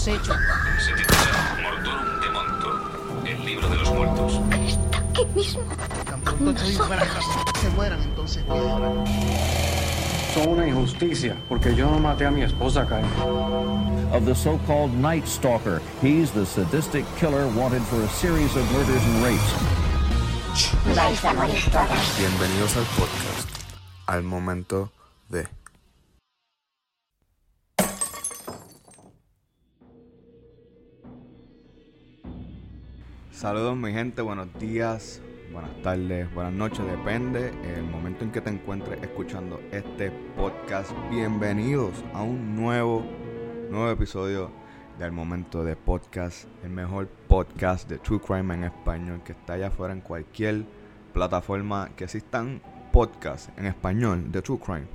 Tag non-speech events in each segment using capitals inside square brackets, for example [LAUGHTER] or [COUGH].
hemos hecho. Se titula Mortorum de Monto, el libro de los muertos. Está aquí mismo. Tan pronto estoy casa, se mueran entonces. Son una injusticia, porque yo no maté a mi esposa, Kyle. of the so-called Night Stalker. He's the sadistic killer wanted for a series of murders and rapes. Vais a morir todas. Bienvenidos al podcast, al momento de... Saludos mi gente, buenos días, buenas tardes, buenas noches, depende el momento en que te encuentres escuchando este podcast. Bienvenidos a un nuevo, nuevo episodio del momento de podcast, el mejor podcast de True Crime en español que está allá afuera en cualquier plataforma que existan podcasts en español de True Crime.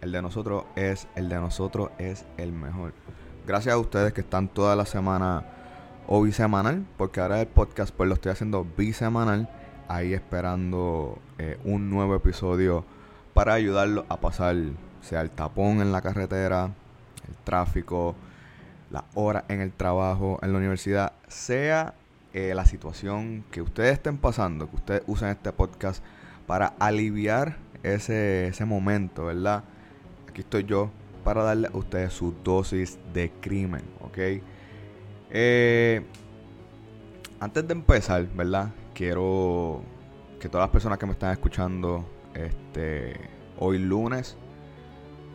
El de nosotros es, el de nosotros es el mejor. Gracias a ustedes que están toda la semana o bisemanal, porque ahora el podcast pues lo estoy haciendo bisemanal, ahí esperando eh, un nuevo episodio para ayudarlo a pasar, sea el tapón en la carretera, el tráfico, las horas en el trabajo, en la universidad, sea eh, la situación que ustedes estén pasando, que ustedes usen este podcast para aliviar ese, ese momento, ¿verdad? Aquí estoy yo para darle a ustedes su dosis de crimen, ¿ok? Eh, antes de empezar, ¿verdad? Quiero que todas las personas que me están escuchando este, hoy lunes,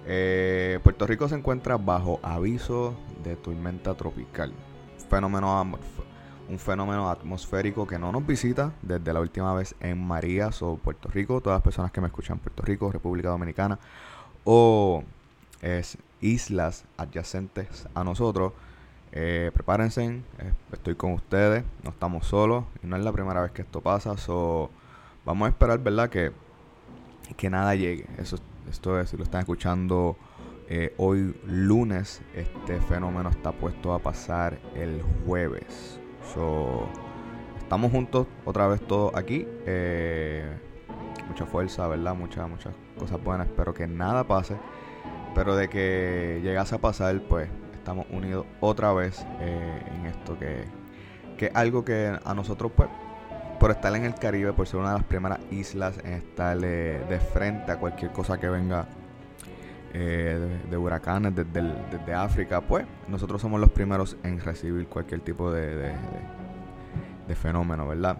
eh, Puerto Rico se encuentra bajo aviso de tormenta tropical. Fenómeno, un fenómeno atmosférico que no nos visita desde la última vez en Marías o Puerto Rico. Todas las personas que me escuchan Puerto Rico, República Dominicana o es islas adyacentes a nosotros. Eh, prepárense, eh, estoy con ustedes, no estamos solos no es la primera vez que esto pasa. So, vamos a esperar, ¿verdad? Que, que nada llegue. Eso, esto es, si lo están escuchando eh, hoy lunes, este fenómeno está puesto a pasar el jueves. So, estamos juntos otra vez todos aquí. Mucha fuerza, ¿verdad? Muchas, muchas cosas buenas. Espero que nada pase. Pero de que llegase a pasar, pues estamos unidos otra vez eh, en esto que, es algo que a nosotros, pues, por estar en el Caribe, por ser una de las primeras islas en estar eh, de frente a cualquier cosa que venga eh, de, huracanes desde, desde África, pues nosotros somos los primeros en recibir cualquier tipo de- de fenómeno, ¿verdad?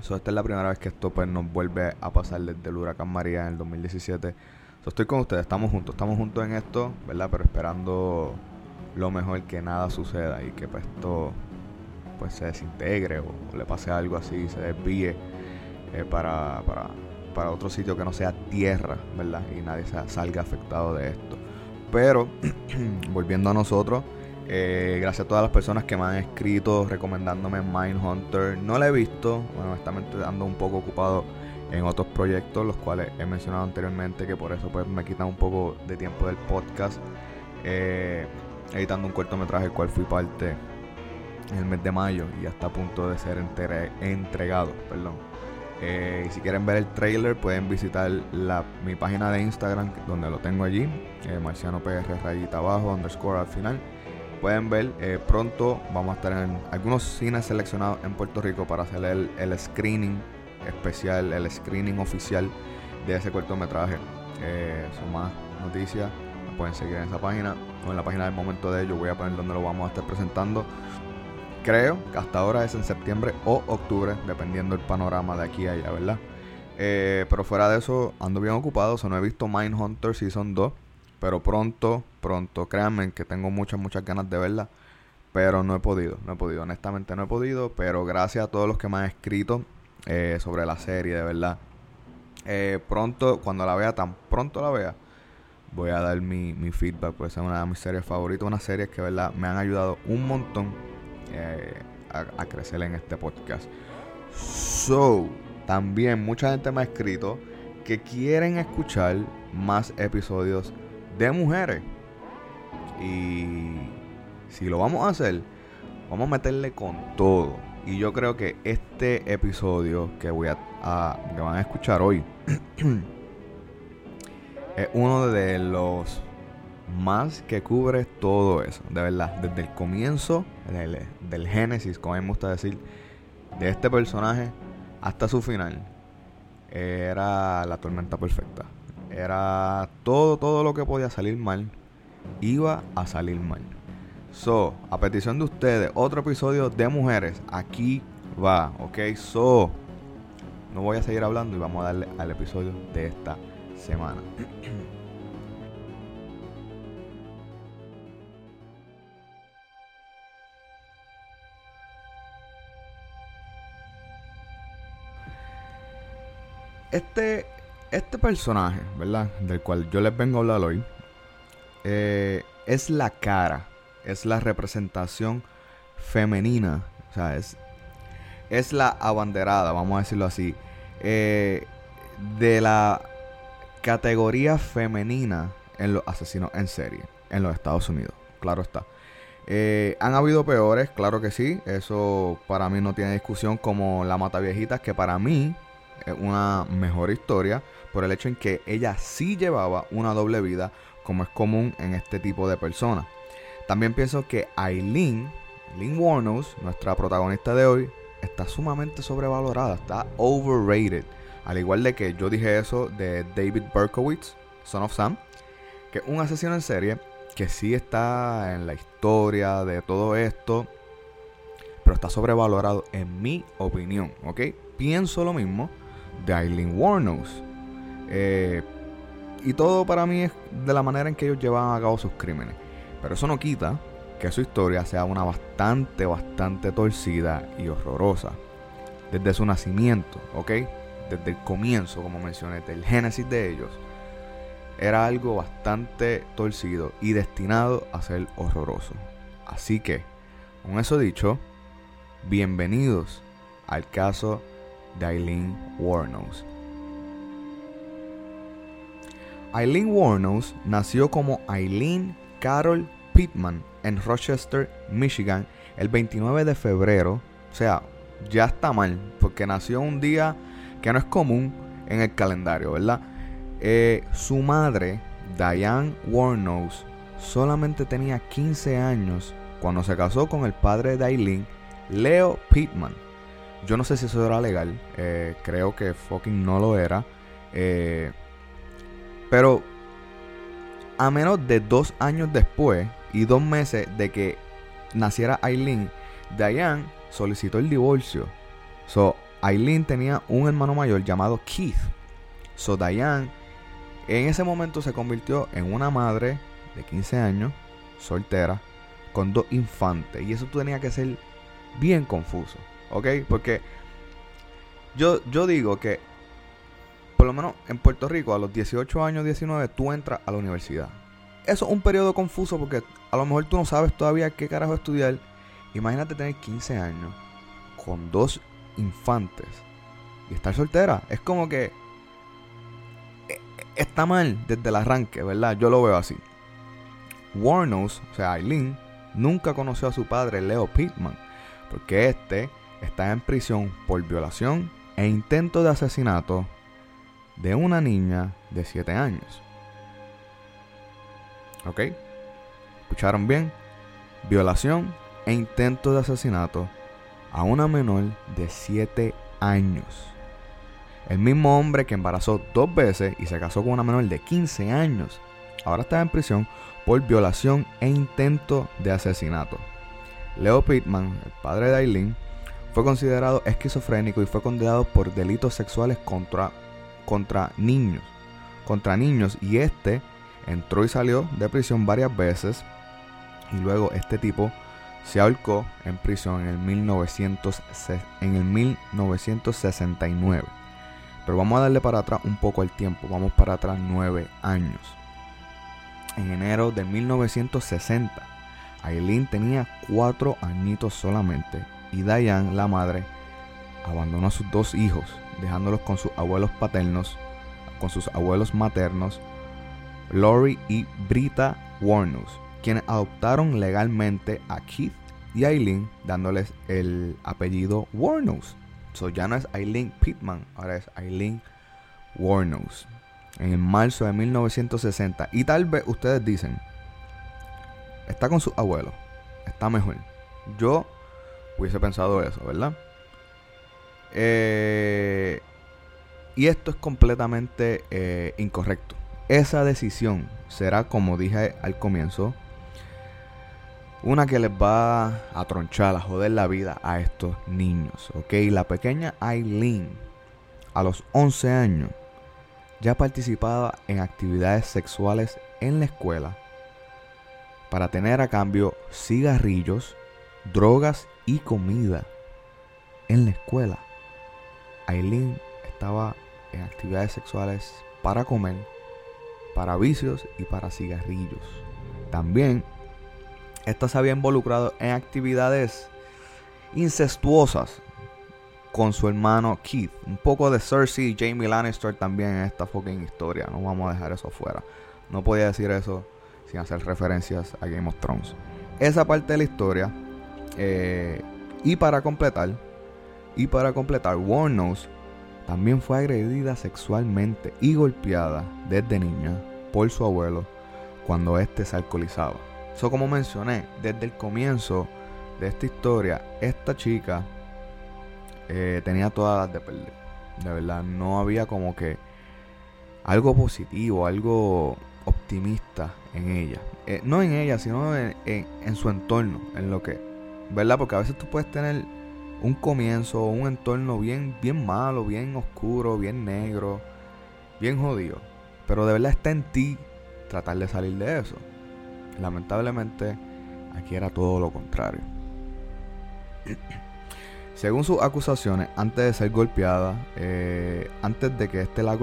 So, esta es la primera vez que esto pues, nos vuelve a pasar desde el huracán María en el 2017. So, estoy con ustedes, estamos juntos, estamos juntos en esto, ¿verdad? Pero esperando lo mejor que nada suceda y que pues, pues se desintegre o, le pase algo así, se desvíe eh, para, para, para otro sitio que no sea tierra, ¿verdad? Y nadie sa- salga afectado de esto. Pero, [CLEARS THROAT] volviendo a nosotros, eh, gracias a todas las personas que me han escrito recomendándome Mindhunter. No la he visto, bueno, honestamente ando un poco ocupado en otros proyectos, los cuales he mencionado anteriormente, que por eso pues me quitan un poco de tiempo del podcast. Eh, editando un cortometraje, el cual fui parte en el mes de mayo y ya está a punto de ser entre- entregado. Perdón. Eh, y si quieren ver el trailer, pueden visitar la, mi página de Instagram, donde lo tengo allí, eh, Marciano PR rayita abajo, underscore al final. Pueden ver, eh, pronto vamos a estar en algunos cines seleccionados en Puerto Rico para hacer el, el screening especial, el screening oficial de ese cortometraje. Eh, son más noticias, pueden seguir en esa página o en la página del momento de ello. Voy a poner donde lo vamos a estar presentando. Creo que hasta ahora es en septiembre o octubre, dependiendo del panorama de aquí a allá, ¿verdad? Eh, pero fuera de eso, ando bien ocupado. O sea, no he visto Mindhunter Season 2. Pero pronto, pronto, créanme que tengo muchas, muchas ganas de verla. Pero no he podido, no he podido, honestamente no he podido. Pero gracias a todos los que me han escrito eh, sobre la serie, de verdad. Eh, pronto, cuando la vea, tan pronto la vea, voy a dar mi, mi feedback. Pues es una de mis series favoritas. Una serie que, verdad, me han ayudado un montón eh, a, crecer en este podcast. So, también mucha gente me ha escrito que quieren escuchar más episodios de mujeres. Y si lo vamos a hacer, vamos a meterle con todo. Y yo creo que este episodio que voy a- que van a escuchar hoy [CLEARS THROAT] es uno de los más que cubre todo eso, de verdad, desde el comienzo del, del génesis, como a mí me gusta decir, de este personaje hasta su final, era la tormenta perfecta. Era todo, todo lo que podía salir mal, iba a salir mal. So, a petición de ustedes, otro episodio de mujeres, aquí va, ok, so, no voy a seguir hablando y vamos a darle al episodio de esta semana. Este, este personaje, ¿verdad? Del cual yo les vengo a hablar hoy, eh, es la cara, es la representación femenina, o sea, es, es la abanderada, vamos a decirlo así, eh, de la categoría femenina en los asesinos en serie en los Estados Unidos. Claro está. Eh, han habido peores, claro que sí. Eso para mí no tiene discusión como La Mata Viejitas, que para mí es una mejor historia por el hecho en que ella sí llevaba una doble vida, como es común en este tipo de personas. También pienso que Aileen, Aileen Warnos, nuestra protagonista de hoy, está sumamente sobrevalorada, está overrated. Al igual de que yo dije eso de David Berkowitz, Son of Sam, que es un asesino en serie que sí está en la historia de todo esto, pero está sobrevalorado en mi opinión, ¿ok? Pienso lo mismo de Eileen Warnos. Eh, y todo para mí es de la manera en que ellos llevan a cabo sus crímenes. Pero eso no quita que su historia sea una bastante, bastante torcida y horrorosa. Desde su nacimiento, ¿ok? Desde el comienzo, como mencioné, desde el génesis de ellos, era algo bastante torcido y destinado a ser horroroso. Así que, con eso dicho, bienvenidos al caso de Eileen Warnos. Eileen Warnos nació como Eileen Carol Pittman en Rochester, Michigan, el 29 de febrero. O sea, ya está mal, porque nació un día que no es común en el calendario, ¿verdad? Eh, su madre, Diane Warnos, solamente tenía 15 años cuando se casó con el padre de Eileen, Leo Pittman. Yo no sé si eso era legal, eh, creo que fucking no lo era. Eh, pero a menos de dos años después y dos meses de que naciera Eileen, Diane solicitó el divorcio. So, Eileen tenía un hermano mayor llamado Keith. So, Diane en ese momento se convirtió en una madre de 15 años, soltera, con dos infantes. Y eso tenía que ser bien confuso, ¿ok? Porque yo, yo digo que, por lo menos en Puerto Rico, a los 18 años, 19, tú entras a la universidad. Eso es un periodo confuso porque a lo mejor tú no sabes todavía qué carajo estudiar. Imagínate tener 15 años con dos infantes y estar soltera. Es como que eh, está mal desde el arranque, ¿verdad? Yo lo veo así. Warnos, o sea, Eileen, nunca conoció a su padre Leo Pittman, porque este está en prisión por violación e intento de asesinato de una niña de 7 años. ¿Ok? ¿Escucharon bien? Violación e intento de asesinato a una menor de 7 años. El mismo hombre que embarazó dos veces y se casó con una menor de 15 años, ahora está en prisión por violación e intento de asesinato. Leo Pittman, el padre de Aileen, fue considerado esquizofrénico y fue condenado por delitos sexuales contra, contra niños. Contra niños y este entró y salió de prisión varias veces y luego este tipo se ahorcó en prisión en el, 1900, en el 1969. Pero vamos a darle para atrás un poco el tiempo, vamos para atrás nueve años. En enero de 1960, Aileen tenía cuatro añitos solamente y Diane, la madre, abandonó a sus dos hijos, dejándolos con sus abuelos paternos, con sus abuelos maternos, Lori y Brita Warnos, quienes adoptaron legalmente a Keith y Aileen, dándoles el apellido Warnos. So ya no es Aileen Pittman, ahora es Aileen Warnos. En el marzo de 1960. Y tal vez ustedes dicen, está con su abuelo, está mejor. Yo hubiese pensado eso, ¿verdad? Eh, y esto es completamente eh, incorrecto. Esa decisión será, como dije al comienzo, una que les va a tronchar, a joder la vida a estos niños. ¿Ok? La pequeña Aileen, a los 11 años, ya participaba en actividades sexuales en la escuela para tener a cambio cigarrillos, drogas y comida en la escuela. Aileen estaba en actividades sexuales para comer, para vicios y para cigarrillos. También esta se había involucrado en actividades incestuosas con su hermano Keith. Un poco de Cersei y Jamie Lannister también en esta fucking historia. No vamos a dejar eso fuera. No podía decir eso sin hacer referencias a Game of Thrones. Esa parte de la historia. Eh, y para completar, y para completar, Warnos también fue agredida sexualmente y golpeada desde niña por su abuelo cuando éste se alcoholizaba. Eso como mencioné, desde el comienzo de esta historia, esta chica eh, tenía todas las de perder. De verdad, no había como que algo positivo, algo optimista en ella. Eh, no en ella, sino en, en, su entorno, en lo que, ¿verdad? Porque a veces tú puedes tener un comienzo, un entorno bien, bien malo, bien oscuro, bien negro, bien jodido. Pero de verdad está en ti tratar de salir de eso. Lamentablemente, aquí era todo lo contrario. [CLEARS THROAT] Según sus acusaciones, antes de ser golpeada, eh, antes de que éste la,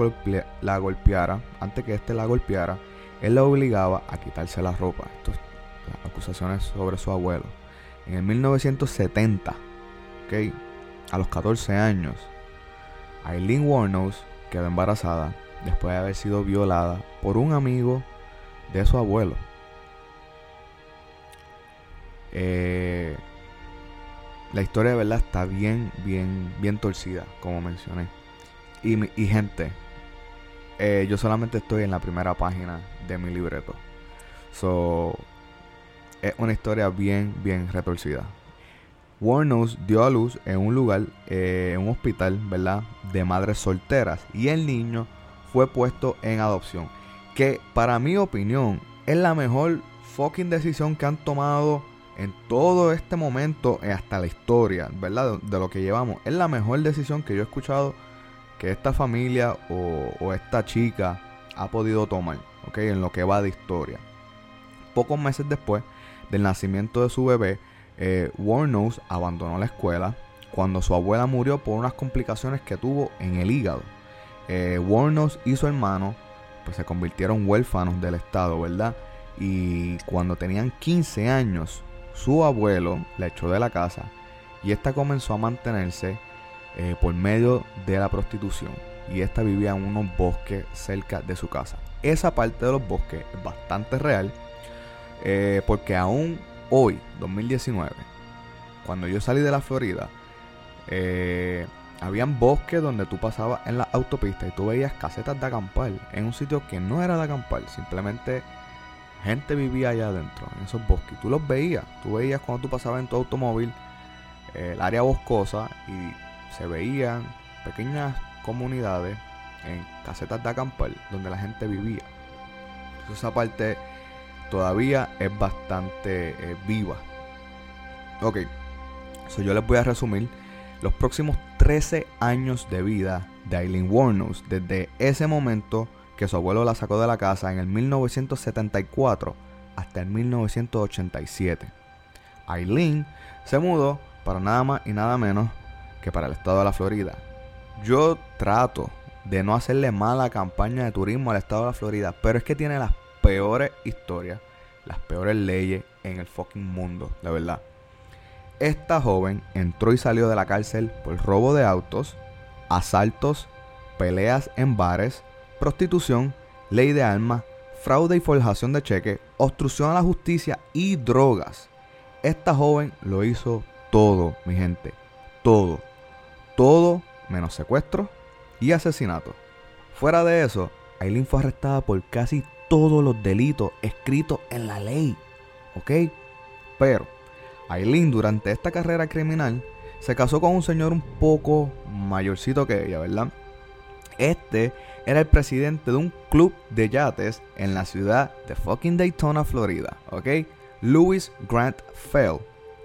la, golpeara, antes que éste la golpeara, él la obligaba a quitarse la ropa. Esto las acusaciones sobre su abuelo. En el 1970, ¿okay? a los 14 años, Eileen Warnos quedó embarazada después de haber sido violada por un amigo de su abuelo. Eh, la historia de verdad está bien, bien, bien torcida, como mencioné. Y, gente, eh, yo solamente estoy en la primera página de mi libreto. So, es una historia bien, bien retorcida. Warnos dio a luz en un lugar, eh, en un hospital, ¿verdad? De madres solteras. Y el niño fue puesto en adopción. Que para mi opinión es la mejor fucking decisión que han tomado en todo este momento, hasta la historia, ¿verdad? De, lo que llevamos. Es la mejor decisión que yo he escuchado que esta familia o, esta chica ha podido tomar, ¿ok? En lo que va de historia. Pocos meses después del nacimiento de su bebé, eh, Warnos abandonó la escuela cuando su abuela murió por unas complicaciones que tuvo en el hígado. Eh, Warnos y su hermano pues se convirtieron huérfanos del Estado, ¿verdad? Y cuando tenían 15 años, su abuelo la echó de la casa y esta comenzó a mantenerse eh, por medio de la prostitución. Y esta vivía en unos bosques cerca de su casa. Esa parte de los bosques es bastante real eh, porque aún hoy, 2019, cuando yo salí de la Florida, eh, habían bosques donde tú pasabas en la autopista y tú veías casetas de acampar en un sitio que no era de acampar, simplemente gente vivía allá adentro, en esos bosques. Tú los veías, tú veías cuando tú pasabas en tu automóvil eh, el área boscosa y se veían pequeñas comunidades en casetas de acampar donde la gente vivía. esa parte todavía es bastante eh, viva. Ok, so yo les voy a resumir los próximos 13 años de vida de Eileen Warnos desde ese momento que su abuelo la sacó de la casa en el 1974 hasta el 1987. Eileen se mudó para nada más y nada menos que para el estado de la Florida. Yo trato de no hacerle mala campaña de turismo al estado de la Florida, pero es que tiene las peores historias, las peores leyes en el fucking mundo, la verdad. Esta joven entró y salió de la cárcel por robo de autos, asaltos, peleas en bares, prostitución, ley de armas, fraude y forjación de cheques, obstrucción a la justicia y drogas. Esta joven lo hizo todo, mi gente. Todo. Todo menos secuestro y asesinato. Fuera de eso, Aileen fue arrestada por casi todos los delitos escritos en la ley. ¿ok? Pero Aileen durante esta carrera criminal se casó con un señor un poco mayorcito que ella, ¿verdad? Este era el presidente de un club de yates en la ciudad de fucking Daytona, Florida, ¿ok? Louis Grant Fell,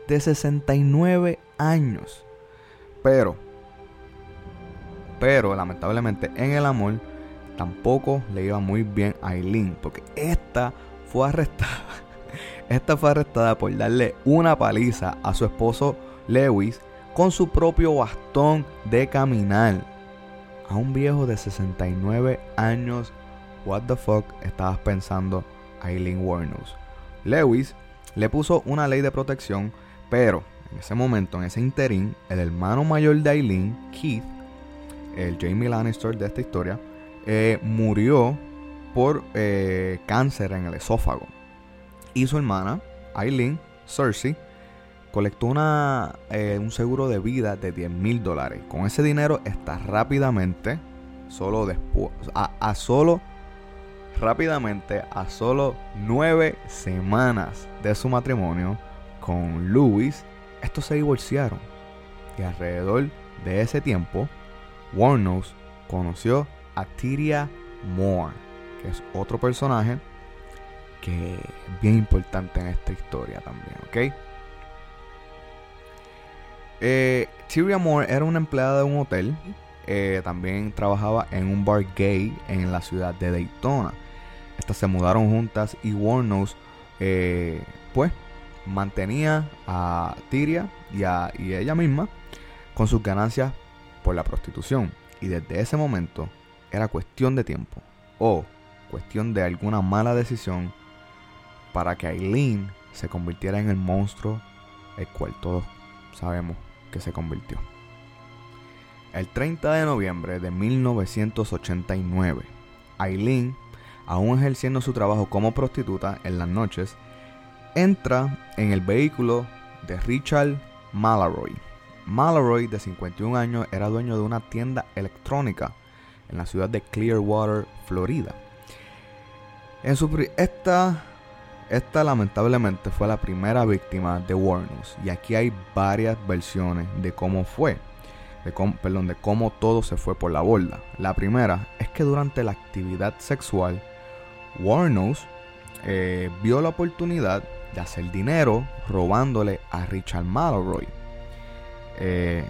de 69 años. Pero, pero lamentablemente en el amor tampoco le iba muy bien a Aileen, porque esta fue arrestada. [LAUGHS] Esta fue arrestada por darle una paliza a su esposo Lewis con su propio bastón de caminar. A un viejo de 69 años, what the fuck estabas pensando Aileen Wuornos? Lewis le puso una ley de protección, pero en ese momento, en ese interín, el hermano mayor de Aileen, Keith, el Jamie Lannister de esta historia, eh, murió por eh, cáncer en el esófago. Y su hermana, Aileen, Cersei, colectó una, eh, un seguro de vida de 10 mil dólares. Con ese dinero está rápidamente, solo después, a, a solo, rápidamente, a solo nueve semanas de su matrimonio con Louis, estos se divorciaron. Y alrededor de ese tiempo, Warnos conoció a Tyria Moore, que es otro personaje que es bien importante en esta historia también, ¿ok? Eh, Tyria Moore era una empleada de un hotel. eh, también trabajaba en un bar gay en la ciudad de Daytona. Estas se mudaron juntas y Warnos, eh, pues, mantenía a Tyria y a y ella misma con sus ganancias por la prostitución. Y desde ese momento era cuestión de tiempo o cuestión de alguna mala decisión para que Aileen se convirtiera en el monstruo el cual todos sabemos que se convirtió. El 30 de noviembre de 1989, Aileen, aún ejerciendo su trabajo como prostituta en las noches, entra en el vehículo de Richard Mallory. Mallory, de 51 años, era dueño de una tienda electrónica en la ciudad de Clearwater, Florida. En su esta, esta lamentablemente fue la primera víctima de Warnos y aquí hay varias versiones de cómo fue, de cómo, perdón, de cómo todo se fue por la borda. La primera es que durante la actividad sexual, Warnos eh, vio la oportunidad de hacer dinero robándole a Richard Mallory. Eh,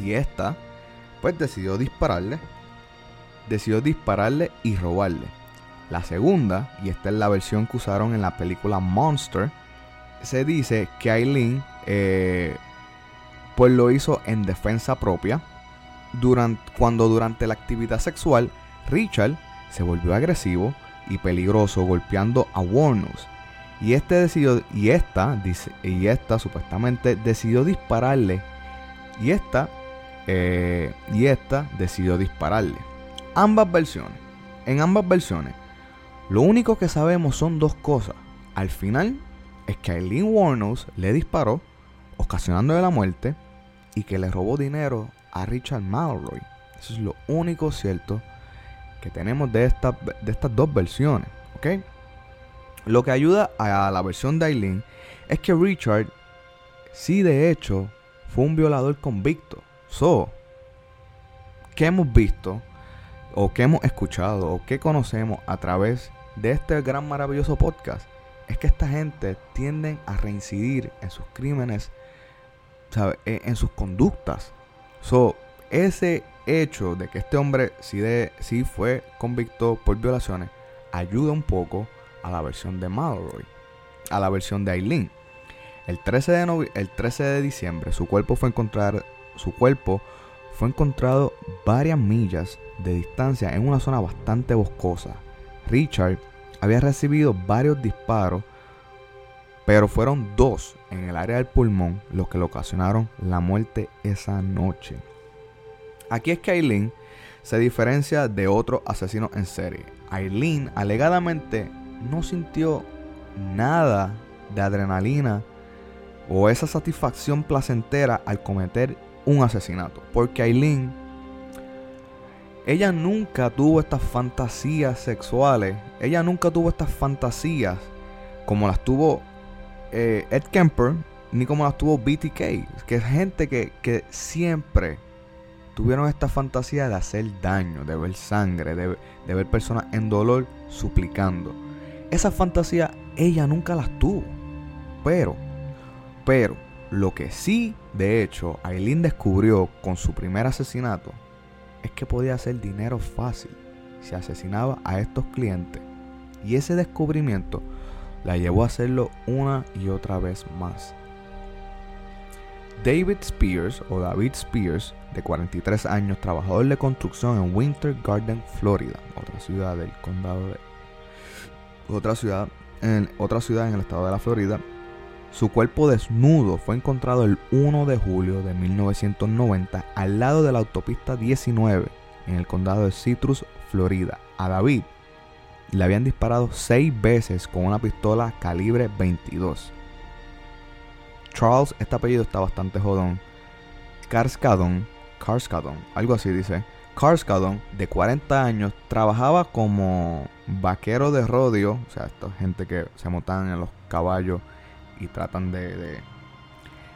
y esta, pues decidió dispararle. Decidió dispararle y robarle. La segunda, y esta es la versión que usaron en la película Monster, se dice que Aileen eh, pues lo hizo en defensa propia. Durante, cuando durante la actividad sexual, Richard se volvió agresivo y peligroso golpeando a Warnos. Y este decidió, y esta, dice, y esta supuestamente decidió dispararle. Y esta, eh, y esta decidió dispararle. Ambas versiones. En ambas versiones, lo único que sabemos son dos cosas. Al final, es que Aileen Warnos le disparó, ocasionándole la muerte, y que le robó dinero a Richard Malroy. Eso es lo único cierto que tenemos de, esta, de estas dos versiones. Lo que ayuda a la versión de Aileen es que Richard, sí de hecho, fue un violador convicto. So, ¿qué hemos visto? O qué hemos escuchado? O qué conocemos a través de este gran maravilloso podcast? Es que esta gente tienden a reincidir en sus crímenes, ¿sabe? En, sus conductas. So, ese hecho de que este hombre sí, de, sí fue convicto por violaciones ayuda un poco a la versión de Malroy, a la versión de Aileen. El 13 de, el 13 de diciembre su cuerpo fue encontrar, su cuerpo fue encontrado varias millas de distancia en una zona bastante boscosa. Richard había recibido varios disparos, pero fueron dos en el área del pulmón los que le ocasionaron la muerte esa noche. Aquí es que Aileen se diferencia de otros asesinos en serie. Aileen alegadamente no sintió nada de adrenalina o esa satisfacción placentera al cometer un asesinato. Porque Aileen, ella nunca tuvo estas fantasías sexuales. Ella nunca tuvo estas fantasías como las tuvo eh, Ed Kemper, ni como las tuvo BTK, que es gente que, que siempre tuvieron esta fantasía de hacer daño, de ver sangre, de, de ver personas en dolor suplicando. Esa fantasía ella nunca las tuvo. Pero, pero, lo que sí, de hecho, Aileen descubrió con su primer asesinato es que podía hacer dinero fácil si asesinaba a estos clientes. Y ese descubrimiento la llevó a hacerlo una y otra vez más. David Spears o David Spears, de 43 años, trabajador de construcción en Winter Garden, Florida, otra ciudad del condado de otra ciudad en otra ciudad en el estado de la Florida. Su cuerpo desnudo fue encontrado el 1 de julio de 1990 al lado de la autopista 19 en el condado de Citrus, Florida. A David le habían disparado seis veces con una pistola calibre 22. Charles, este apellido está bastante jodón. Carskadon, Carskadon, algo así dice. Carskadon, de 40 años, trabajaba como vaquero de rodeo, o sea, esta gente que se montan en los caballos y tratan de,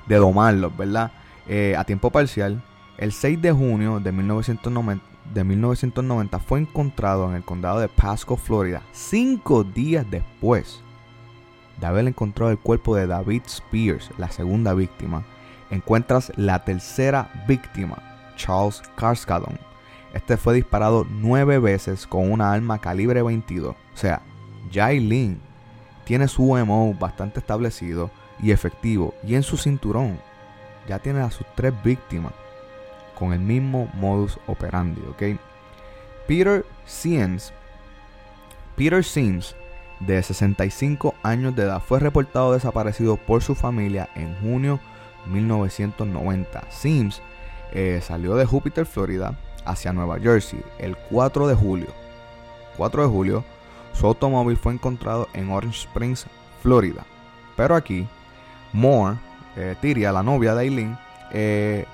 de, domarlos, ¿verdad? Eh, a tiempo parcial. El 6 de junio de 1990, de 1990 fue encontrado en el condado de Pasco, Florida, cinco días después de haber encontrado el cuerpo de David Spears, la segunda víctima. Encuentras la tercera víctima, Charles Carskadon. Este fue disparado nueve veces con una arma calibre 22. O sea, Jailin tiene su MO bastante establecido y efectivo. Y en su cinturón ya tiene a sus tres víctimas con el mismo modus operandi, ¿ok? Peter Sims, Peter Sims, de 65 años de edad, fue reportado desaparecido por su familia en junio 1990. Sims eh, salió de Júpiter, Florida, hacia Nueva Jersey el 4 de julio. 4 de julio, su automóvil fue encontrado en Orange Springs, Florida. Pero aquí, Moore, eh, Tiria, la novia de Aileen, eh,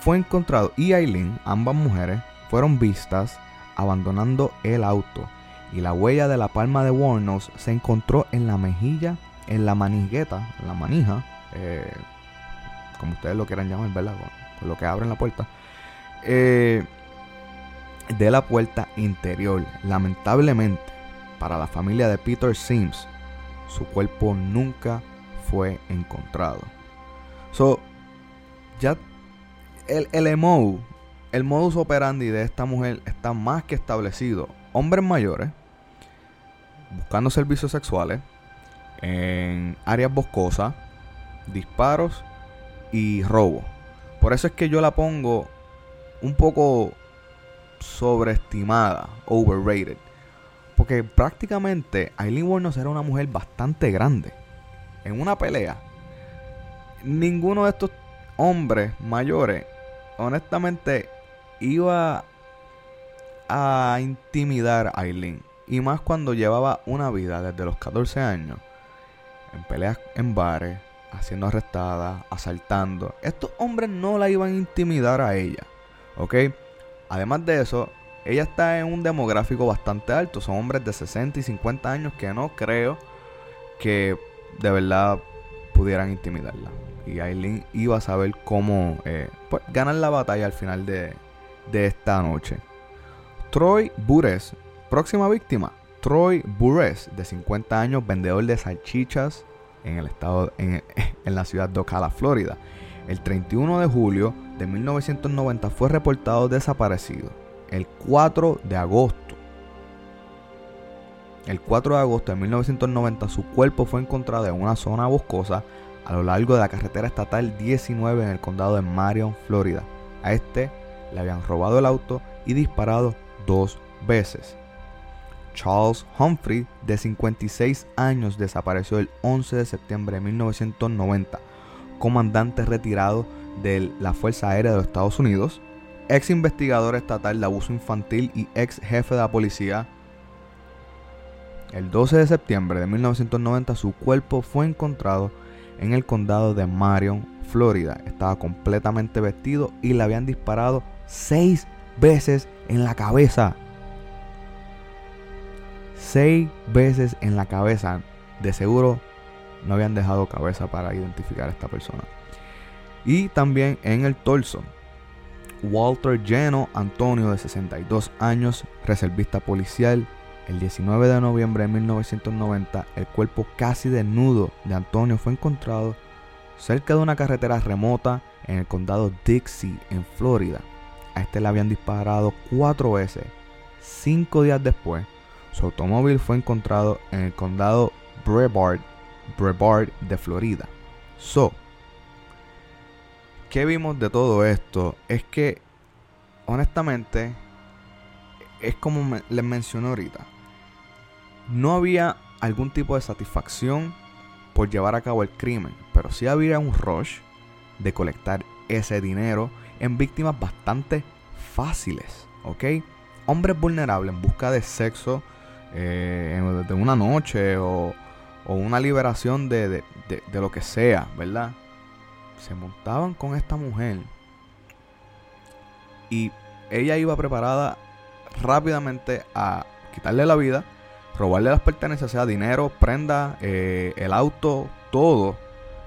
fue encontrado y Aileen, ambas mujeres, fueron vistas abandonando el auto y la huella de la palma de Warnos se encontró en la mejilla, en la manigueta, la manija, eh, como ustedes lo quieran llamar, ¿verdad? Con lo que abren la puerta, eh, de la puerta interior. Lamentablemente, para la familia de Peter Sims, su cuerpo nunca fue encontrado. So, ya el, el el modus operandi de esta mujer está más que establecido. Hombres mayores buscando servicios sexuales en áreas boscosas, disparos y robo. Por eso es que yo la pongo un poco sobreestimada, overrated. Porque prácticamente Aileen Wuornos era una mujer bastante grande. En una pelea, ninguno de estos hombres mayores, honestamente, iba a intimidar a Aileen. Y más cuando llevaba una vida desde los 14 años en peleas en bares, haciendo arrestadas, asaltando. Estos hombres no la iban a intimidar a ella. ¿Ok? Además de eso, ella está en un demográfico bastante alto. Son hombres de 60 y 50 años que no creo que de verdad pudieran intimidarla. Y Aileen iba a saber cómo eh, pues, ganar la batalla al final de, de esta noche. Troy Bures, próxima víctima. Troy Bures, de 50 años, vendedor de salchichas en el estado, en, [LAUGHS] en la ciudad de Ocala, Florida. El 31 de julio de 1990 fue reportado desaparecido. El 4 de agosto. El 4 de agosto de 1990 su cuerpo fue encontrado en una zona boscosa a lo largo de la carretera estatal 19 en el condado de Marion, Florida. A este le habían robado el auto y disparado dos veces. Charles Humphrey, de 56 años, desapareció el 11 de septiembre de 1990, comandante retirado de la Fuerza Aérea de los Estados Unidos, ex investigador estatal de abuso infantil y ex jefe de la policía. El 12 de septiembre de 1990 su cuerpo fue encontrado en el condado de Marion, Florida. Estaba completamente vestido y le habían disparado seis veces en la cabeza. Seis veces en la cabeza. de seguro no habían dejado cabeza para identificar a esta persona. Y también en el torso, Walter Lleno Antonio, de 62 años, reservista policial. El 19 de noviembre de 1990, el cuerpo casi desnudo de Antonio fue encontrado cerca de una carretera remota en el condado Dixie, en Florida. A este le habían disparado cuatro veces. Cinco días después, su automóvil fue encontrado en el condado Brevard, Brevard de Florida. So, ¿qué vimos de todo esto? Es que, honestamente, es como les mencioné ahorita. No había algún tipo de satisfacción por llevar a cabo el crimen, pero sí había un rush de colectar ese dinero en víctimas bastante fáciles, ¿ok? Hombres vulnerables en busca de sexo eh, de una noche o, una liberación de lo que sea, ¿verdad? Se montaban con esta mujer y ella iba preparada rápidamente a quitarle la vida, robarle las pertenencias, sea dinero, prenda, eh, el auto, todo.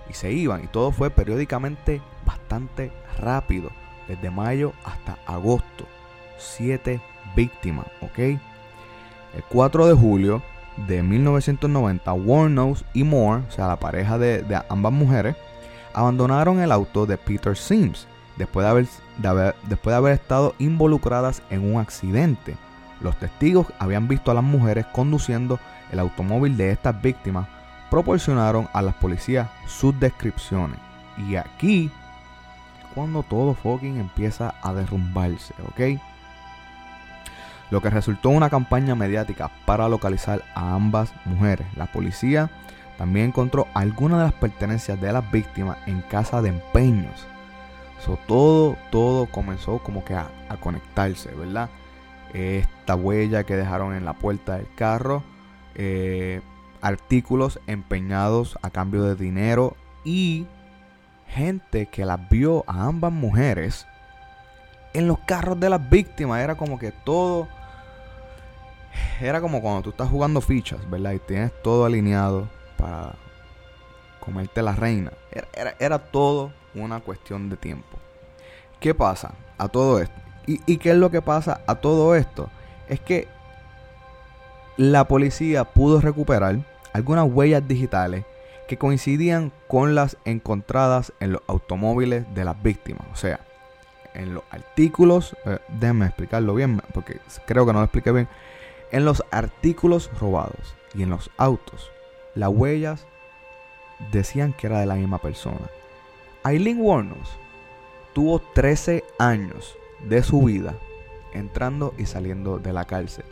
Y se iban. Y todo fue periódicamente bastante rápido. Desde mayo hasta agosto. Siete víctimas, ¿ok? El 4 de julio de 1990, Warnos y Moore, o sea, la pareja de, de ambas mujeres, abandonaron el auto de Peter Sims después de haber, de haber- después de haber estado involucradas en un accidente. Los testigos habían visto a las mujeres conduciendo el automóvil de estas víctimas, proporcionaron a las policías sus descripciones. Y aquí es cuando todo fucking empieza a derrumbarse, ¿ok? Lo que resultó una campaña mediática para localizar a ambas mujeres. La policía también encontró algunas de las pertenencias de las víctimas en casa de empeños. Todo, todo comenzó como que a, a conectarse, ¿verdad? Esta huella que dejaron en la puerta del carro, eh, artículos empeñados a cambio de dinero y gente que las vio a ambas mujeres en los carros de las víctimas. Era como que todo. Era como cuando tú estás jugando fichas, ¿verdad? Y tienes todo alineado para comerte la reina. Era, era- todo una cuestión de tiempo. ¿Qué pasa a todo esto? ¿Y, y qué es lo que pasa a todo esto? Es que la policía pudo recuperar algunas huellas digitales que coincidían con las encontradas en los automóviles de las víctimas. O sea, en los artículos, eh, déjenme explicarlo bien, porque creo que no lo expliqué bien. En los artículos robados y en los autos, las huellas decían que era de la misma persona. Aileen Warnos tuvo 13 años de su vida entrando y saliendo de la cárcel.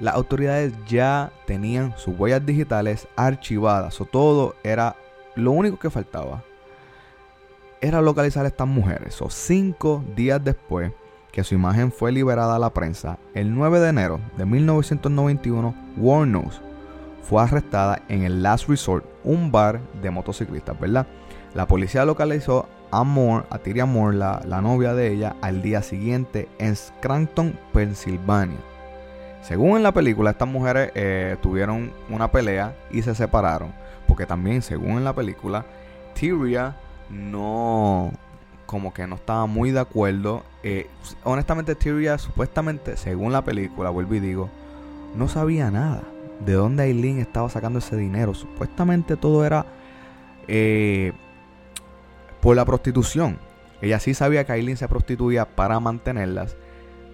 Las autoridades ya tenían sus huellas digitales archivadas, o todo era lo único que faltaba era localizar a estas mujeres. O cinco días después que su imagen fue liberada a la prensa, el 9 de enero de 1991, Warnos fue arrestada en el Last Resort, un bar de motociclistas, ¿verdad? La policía localizó a Moore, a Tyria Moore, la, la novia de ella, al día siguiente en Scranton, Pensilvania. Según en la película, estas mujeres eh, tuvieron una pelea y se separaron. Porque también, según en la película, Tyria no. Como que no estaba muy de acuerdo. Eh, honestamente, Tyria, supuestamente, según la película, vuelvo y digo, no sabía nada de dónde Aileen estaba sacando ese dinero. Supuestamente todo era eh, por la prostitución. Ella sí sabía que Aileen se prostituía para mantenerlas.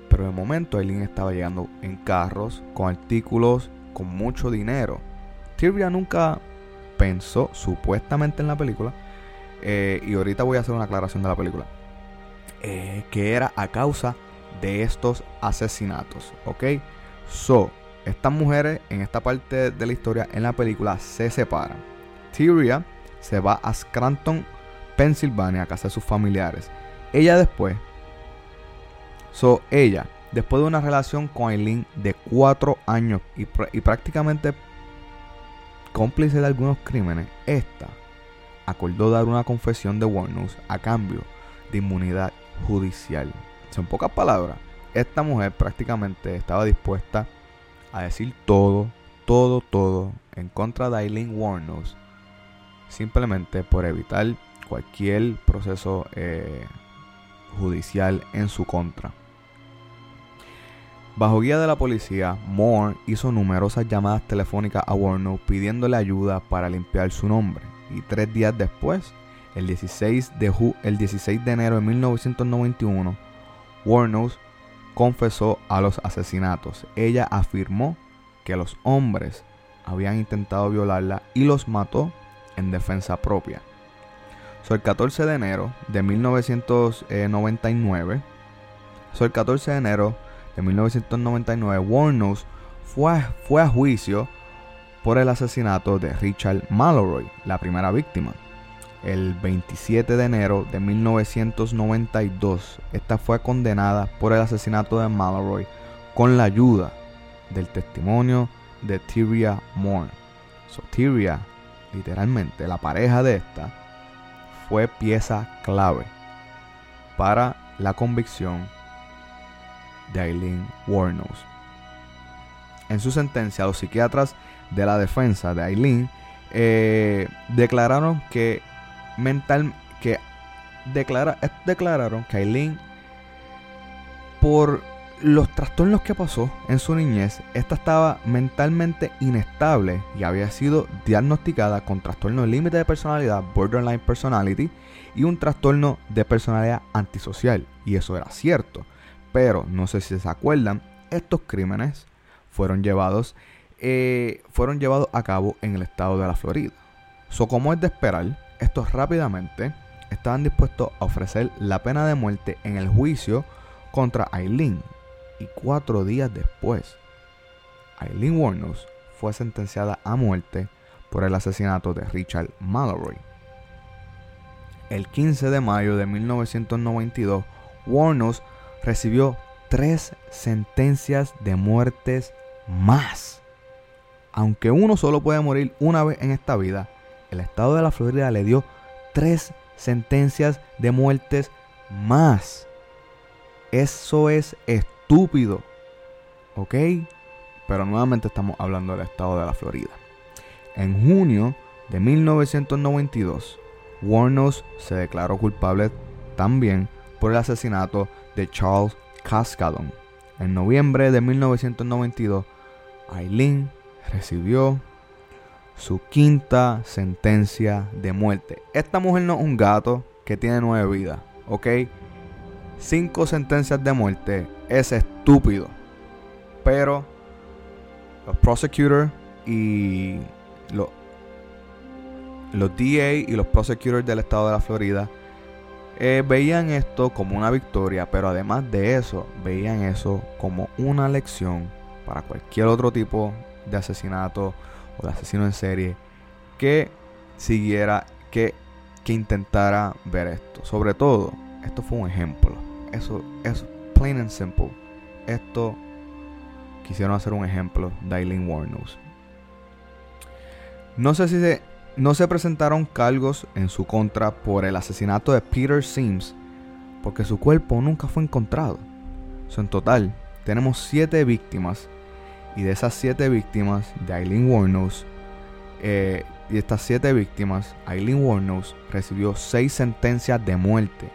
Pero de momento Aileen estaba llegando en carros, con artículos, con mucho dinero. Tyria nunca pensó, supuestamente en la película, eh, y ahorita voy a hacer una aclaración de la película, eh, que era a causa de estos asesinatos, ¿ok? So, estas mujeres en esta parte de la historia en la película se separan. Tyria se va a Scranton, Pensilvania, a casa de sus familiares. Ella después So, ella, después de una relación con Aileen de cuatro años y, pr- y prácticamente cómplice de algunos crímenes, esta acordó dar una confesión de Warnus a cambio de inmunidad judicial. En pocas palabras, esta mujer prácticamente estaba dispuesta a decir todo, todo, todo en contra de Eileen Warnos simplemente por evitar cualquier proceso eh, judicial en su contra. Bajo guía de la policía, Moore hizo numerosas llamadas telefónicas a Warner pidiéndole ayuda para limpiar su nombre. Y tres días después, el 16 de, el 16 de enero de 1991, Warner confesó a los asesinatos. Ella afirmó que los hombres habían intentado violarla y los mató en defensa propia. So, el 14 de enero de 1999, so, el 14 de enero de 1999, Warnos fue fue a juicio por el asesinato de Richard Mallory, la primera víctima. El 27 de enero de 1992, esta fue condenada por el asesinato de Mallory con la ayuda del testimonio de Tyria Moore. So, Tyria, literalmente, la pareja de esta, fue pieza clave para la convicción de Eileen Warnos. En su sentencia, los psiquiatras de la defensa de Eileen eh, declararon que mental que declara, declararon que Eileen por los trastornos que pasó en su niñez, esta estaba mentalmente inestable y había sido diagnosticada con trastorno límite de personalidad, borderline personality, y un trastorno de personalidad antisocial. Y eso era cierto. Pero no sé si se acuerdan, estos crímenes fueron llevados, eh, fueron llevados a cabo en el estado de la Florida. So, como es de esperar, estos rápidamente estaban dispuestos a ofrecer la pena de muerte en el juicio contra Eileen, y cuatro días después, Eileen Warnos fue sentenciada a muerte por el asesinato de Richard Mallory. El 15 de mayo de 1992, Warnos recibió tres sentencias de muertes más. Aunque uno solo puede morir una vez en esta vida, el estado de la Florida le dio tres sentencias de muertes más. Eso es estúpido. ¿Ok? Pero nuevamente estamos hablando del estado de la Florida. En junio de 1992, Warnos se declaró culpable también por el asesinato de Charles Cascadon. En noviembre de 1992, Eileen recibió su quinta sentencia de muerte. Esta mujer no es un gato que tiene nueve vidas, ¿ok? Cinco sentencias de muerte es estúpido. Pero los prosecutors y los, los DA y los prosecutors del estado de la Florida eh, veían esto como una victoria, pero además de eso, veían eso como una lección para cualquier otro tipo de asesinato o de asesino en serie que siguiera, que, que intentara ver esto. Sobre todo, esto fue un ejemplo. Eso es plain and simple. Esto quisieron hacer un ejemplo de Eileen. No sé si se, no se presentaron cargos en su contra por el asesinato de Peter Sims, porque su cuerpo nunca fue encontrado. en total, tenemos siete víctimas, y de esas siete víctimas de Eileen Warnos, eh, y estas siete víctimas, Eileen Warnos recibió seis sentencias de muerte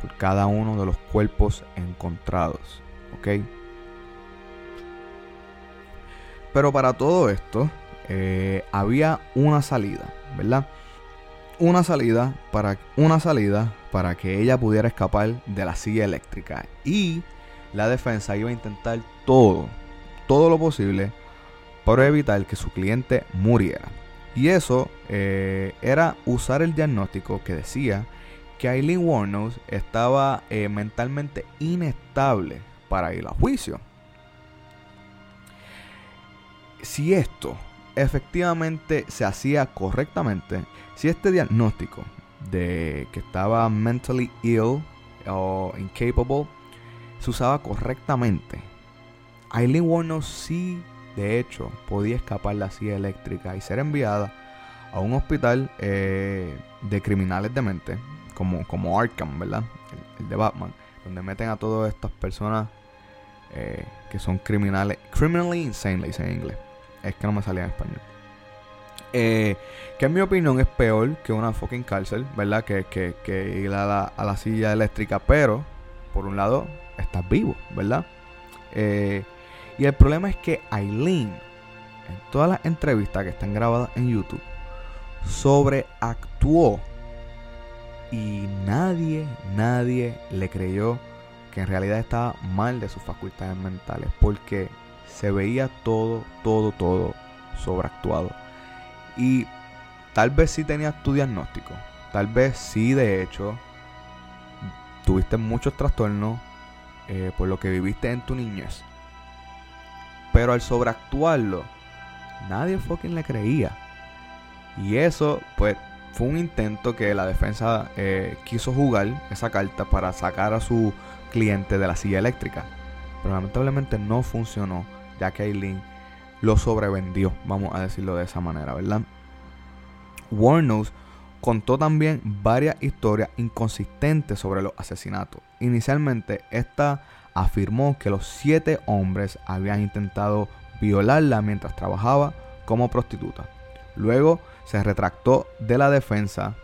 por cada uno de los cuerpos encontrados. ¿Ok? Pero para todo esto, eh, había una salida, ¿verdad? Una salida para una salida para que ella pudiera escapar de la silla eléctrica y la defensa iba a intentar todo, todo lo posible para evitar que su cliente muriera. Y eso eh, era usar el diagnóstico que decía que Eileen Warnos estaba eh, mentalmente inestable para ir a juicio. Si esto efectivamente se hacía correctamente, si este diagnóstico de que estaba mentally ill o incapable se usaba correctamente, Eileen Warnos sí, de hecho, podía escapar la silla eléctrica y ser enviada a un hospital eh, de criminales de mente como, como Arkham, ¿verdad? El, de Batman, donde meten a todas estas personas eh, que son criminales, criminally insane, le dicen en inglés. Es que no me salía en español. Eh, que en mi opinión es peor que una fucking cárcel, ¿verdad? Que, que, que ir a la, a la silla eléctrica, pero por un lado estás vivo, ¿verdad? Eh, y el problema es que Aileen, en todas las entrevistas que están grabadas en YouTube, sobreactuó y nadie, nadie le creyó que en realidad estaba mal de sus facultades mentales porque se veía todo, todo, todo sobreactuado. Y tal vez sí tenías tu diagnóstico, tal vez sí de hecho tuviste muchos trastornos eh, por lo que viviste en tu niñez. Pero al sobreactuarlo, nadie quien le creía. Y eso, pues, fue un intento que la defensa eh, quiso jugar esa carta para sacar a su cliente de la silla eléctrica. Pero lamentablemente no funcionó, ya que Aileen lo sobrevendió, vamos a decirlo de esa manera, ¿verdad? Warnos contó también varias historias inconsistentes sobre los asesinatos. Inicialmente, esta afirmó que los siete hombres habían intentado violarla mientras trabajaba como prostituta. Luego se retractó de la defensa.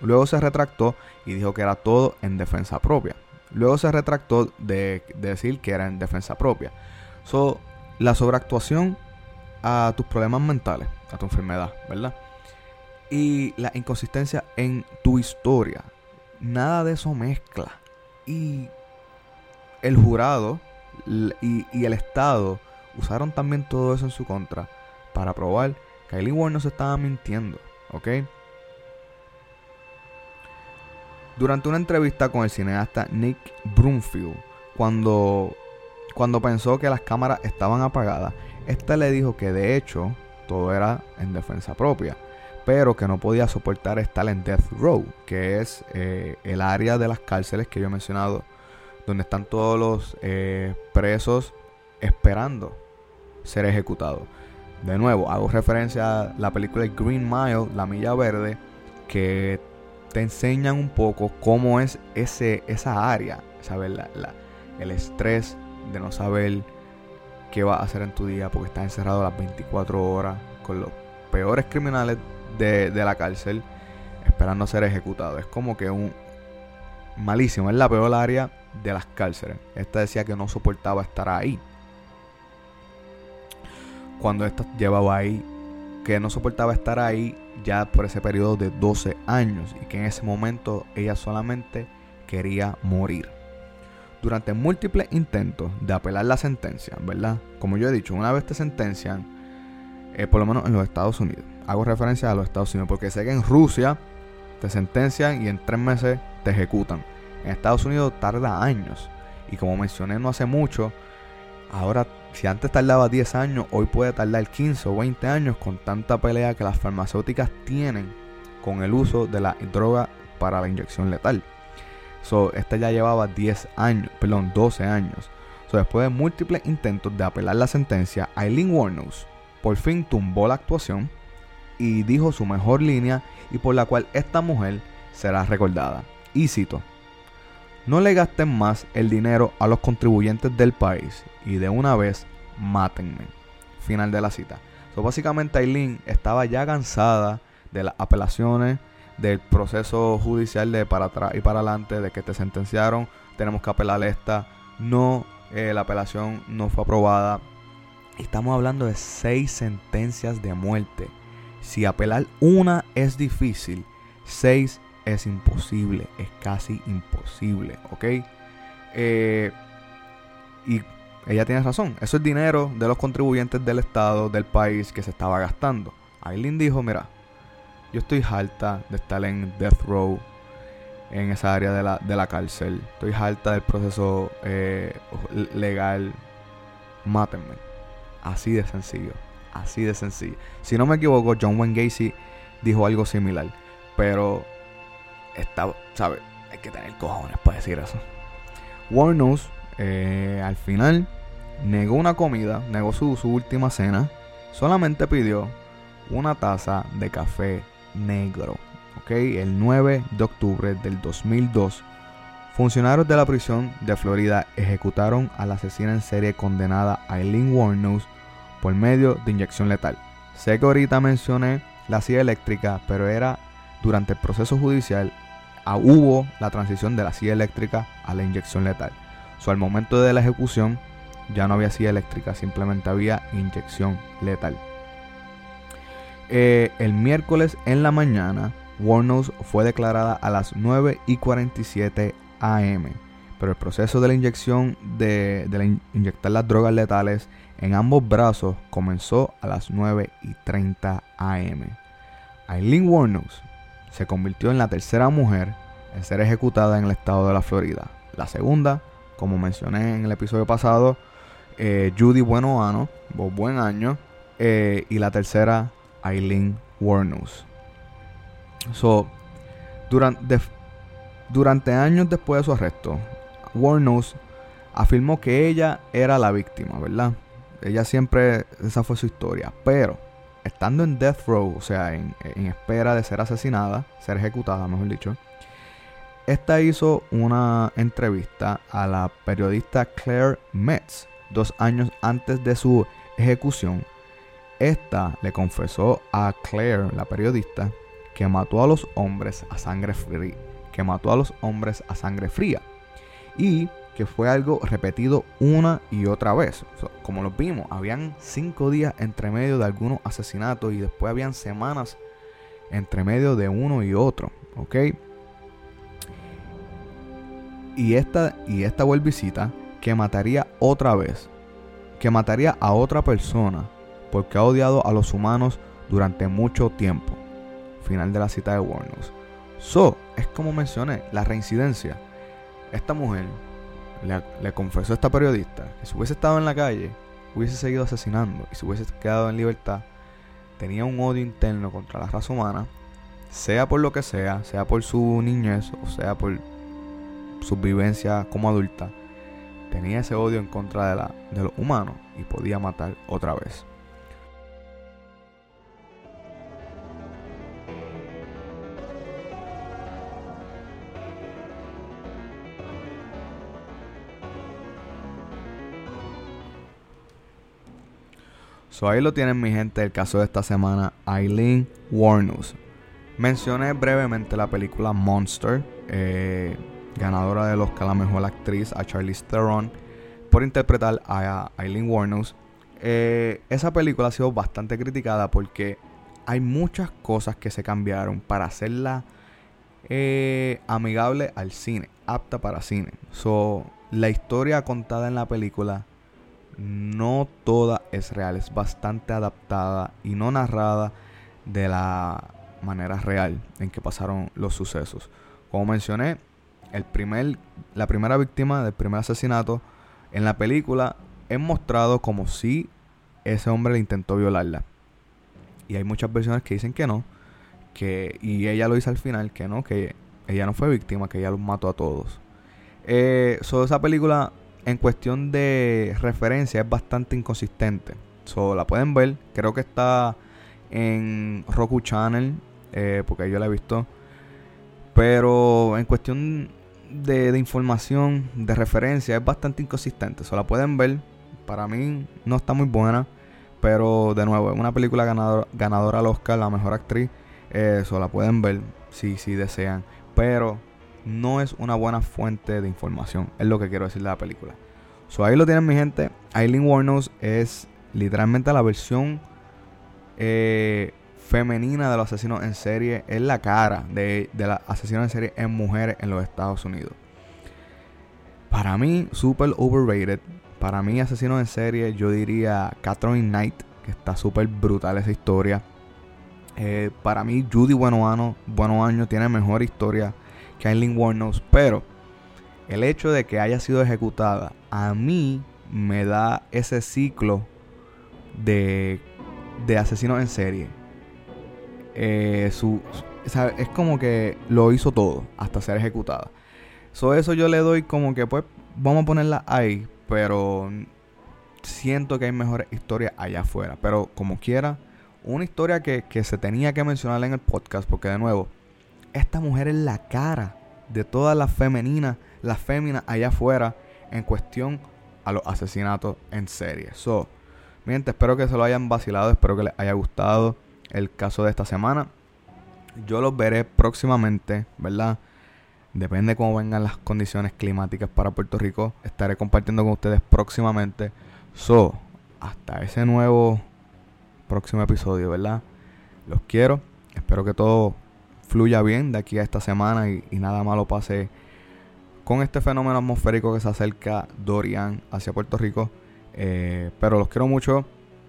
Luego se retractó y dijo que era todo en defensa propia. Luego se retractó de, decir que era en defensa propia. So, la sobreactuación a tus problemas mentales, a tu enfermedad, ¿verdad? Y la inconsistencia en tu historia. Nada de eso mezcla. Y el jurado y, el Estado usaron también todo eso en su contra para probar que Eileen Warren no se estaba mintiendo, ¿ok? Durante una entrevista con el cineasta Nick Broomfield, cuando, cuando pensó que las cámaras estaban apagadas, este le dijo que de hecho todo era en defensa propia, pero que no podía soportar estar en Death Row, que es eh, el área de las cárceles que yo he mencionado, donde están todos los eh, presos esperando ser ejecutados. De nuevo, hago referencia a la película Green Mile, La Milla Verde, que te enseñan un poco cómo es ese, esa área, saber el estrés de no saber qué va a hacer en tu día porque estás encerrado las 24 horas con los peores criminales de, de la cárcel esperando ser ejecutado. Es como que un malísimo, es la peor área de las cárceles. Esta decía que no soportaba estar ahí. Cuando esta llevaba ahí, que no soportaba estar ahí ya por ese periodo de 12 años y que en ese momento ella solamente quería morir. Durante múltiples intentos de apelar la sentencia, ¿verdad? Como yo he dicho, una vez te sentencian, eh, por lo menos en los Estados Unidos, hago referencia a los Estados Unidos, porque sé que en Rusia te sentencian y en tres meses te ejecutan. En Estados Unidos tarda años. Y como mencioné no hace mucho, ahora si antes tardaba 10 años, hoy puede tardar 15 o 20 años con tanta pelea que las farmacéuticas tienen con el uso de la droga para la inyección letal. So, esta ya llevaba 10 años, perdón, 12 años. So, después de múltiples intentos de apelar la sentencia, Eileen Warnos por fin tumbó la actuación y dijo su mejor línea y por la cual esta mujer será recordada. Y cito, no le gasten más el dinero a los contribuyentes del país y de una vez mátenme. Final de la cita. So, básicamente Aileen estaba ya cansada de las apelaciones, del proceso judicial de para atrás y para adelante, de que te sentenciaron, tenemos que apelar esta. No, eh, la apelación no fue aprobada. Estamos hablando de seis sentencias de muerte. Si apelar una es difícil, seis es imposible, es casi imposible, ¿ok? Eh, y ella tiene razón, eso es dinero de los contribuyentes del Estado, del país que se estaba gastando. Aileen dijo, mira, yo estoy harta de estar en death row, en esa área de la, de la cárcel. Estoy harta del proceso eh, legal. Mátenme. Así de sencillo. Así de sencillo. Si no me equivoco, John Wayne Gacy dijo algo similar. Pero está, ¿sabes? Hay que tener cojones para decir eso. Warnos, eh, al final, negó una comida, negó su, su última cena, solamente pidió una taza de café negro. ¿ok? El 9 de octubre del 2002, funcionarios de la prisión de Florida ejecutaron a la asesina en serie condenada Eileen Warnos por medio de inyección letal. sé que ahorita mencioné la silla eléctrica, pero era durante el proceso judicial ah, hubo la transición de la silla eléctrica a la inyección letal. So, al momento de la ejecución ya no había silla eléctrica, simplemente había inyección letal. Eh, el miércoles en la mañana, Warnos fue declarada a las 9 y 47 am. Pero el proceso de la inyección de, inyectar las drogas letales en ambos brazos comenzó a las 9 y 30 am. Eileen Warnos se convirtió en la tercera mujer en ser ejecutada en el estado de la Florida. La segunda, como mencioné en el episodio pasado, eh, Judy Buenoano, buen año, eh, y la tercera, Eileen Warnos. So, durante, durante años después de su arresto, Warnos afirmó que ella era la víctima, ¿verdad? Ella siempre, esa fue su historia. Pero, estando en death row, o sea, en, espera de ser asesinada, ser ejecutada, mejor dicho, esta hizo una entrevista a la periodista Claire Metz dos años antes de su ejecución. Esta le confesó a Claire, la periodista, que mató a los hombres a sangre fría, que mató a los hombres a sangre fría y que fue algo repetido una y otra vez. Como lo vimos, habían cinco días entre medio de algunos asesinatos y después habían semanas entre medio de uno y otro, ¿ok? Y esta, y esta visita que mataría otra vez, que mataría a otra persona porque ha odiado a los humanos durante mucho tiempo. Final de la cita de Warnos. So, es como mencioné, la reincidencia. Esta mujer le, le confesó a esta periodista que si hubiese estado en la calle, hubiese seguido asesinando y si hubiese quedado en libertad, tenía un odio interno contra la raza humana, sea por lo que sea, sea por su niñez o sea por su vivencia como adulta, tenía ese odio en contra de, la, de los humanos y podía matar otra vez. So ahí lo tienen mi gente, el caso de esta semana, Eileen Warnos. Mencioné brevemente la película Monster, eh, ganadora del Oscar a la mejor actriz, a Charlize Theron, por interpretar a Eileen Warnos. Eh, esa película ha sido bastante criticada porque hay muchas cosas que se cambiaron para hacerla eh, amigable al cine, apta para cine. So, la historia contada en la película no toda es real, es bastante adaptada y no narrada de la manera real en que pasaron los sucesos. Como mencioné, el primer, la primera víctima del primer asesinato en la película es mostrado como si ese hombre le intentó violarla. Y hay muchas versiones que dicen que no, que y ella lo dice al final que no, que ella no fue víctima, que ella los mató a todos. Eh, so, esa película en cuestión de referencia es bastante inconsistente. So, la pueden ver, creo que está en Roku Channel, eh, porque yo la he visto. Pero en cuestión de, información, de referencia, es bastante inconsistente. So, la pueden ver. Para mí no está muy buena. Pero de nuevo, es una película ganador, ganadora al Oscar, la mejor actriz. Eso la pueden ver si, si desean. Pero no es una buena fuente de información. Es lo que quiero decir de la película. So ahí lo tienen mi gente. Eileen Warnos es literalmente la versión eh, femenina de los asesinos en serie. Es la cara de, de los asesinos en serie en mujeres en los Estados Unidos. Para mí, super overrated. Para mí, asesinos en serie, yo diría Catherine Knight, que está súper brutal esa historia. Eh, para mí, Judy Buenoano, Buenoaño tiene mejor historia Eileen Warnos, pero el hecho de que haya sido ejecutada a mí me da ese ciclo de, de asesinos en serie. Eh, su, su, es como que lo hizo todo hasta ser ejecutada. So, eso yo le doy como que pues vamos a ponerla ahí, pero siento que hay mejores historias allá afuera. Pero como quiera, una historia que, que se tenía que mencionar en el podcast, porque de nuevo, esta mujer es la cara de todas las femeninas, las féminas allá afuera en cuestión a los asesinatos en serie. So, Mi gente, espero que se lo hayan vacilado, espero que les haya gustado el caso de esta semana. Yo los veré próximamente, ¿verdad? Depende cómo vengan las condiciones climáticas para Puerto Rico. Estaré compartiendo con ustedes próximamente. So, hasta ese nuevo próximo episodio, ¿verdad? Los quiero. Espero que todo fluya bien de aquí a esta semana y, nada malo pase con este fenómeno atmosférico que se acerca Dorian hacia Puerto Rico. Eh, pero los quiero mucho.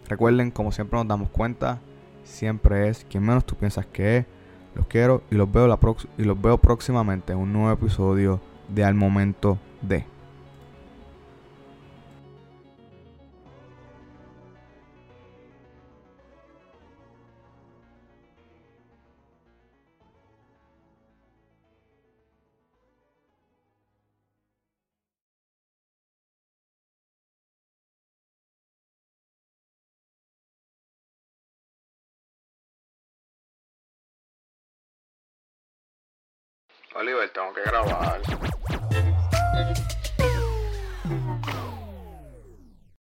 Recuerden, como siempre nos damos cuenta, siempre es quien menos tú piensas que es. Los quiero y los veo, la y los veo próximamente en un nuevo episodio de Al Momento de. Grabar.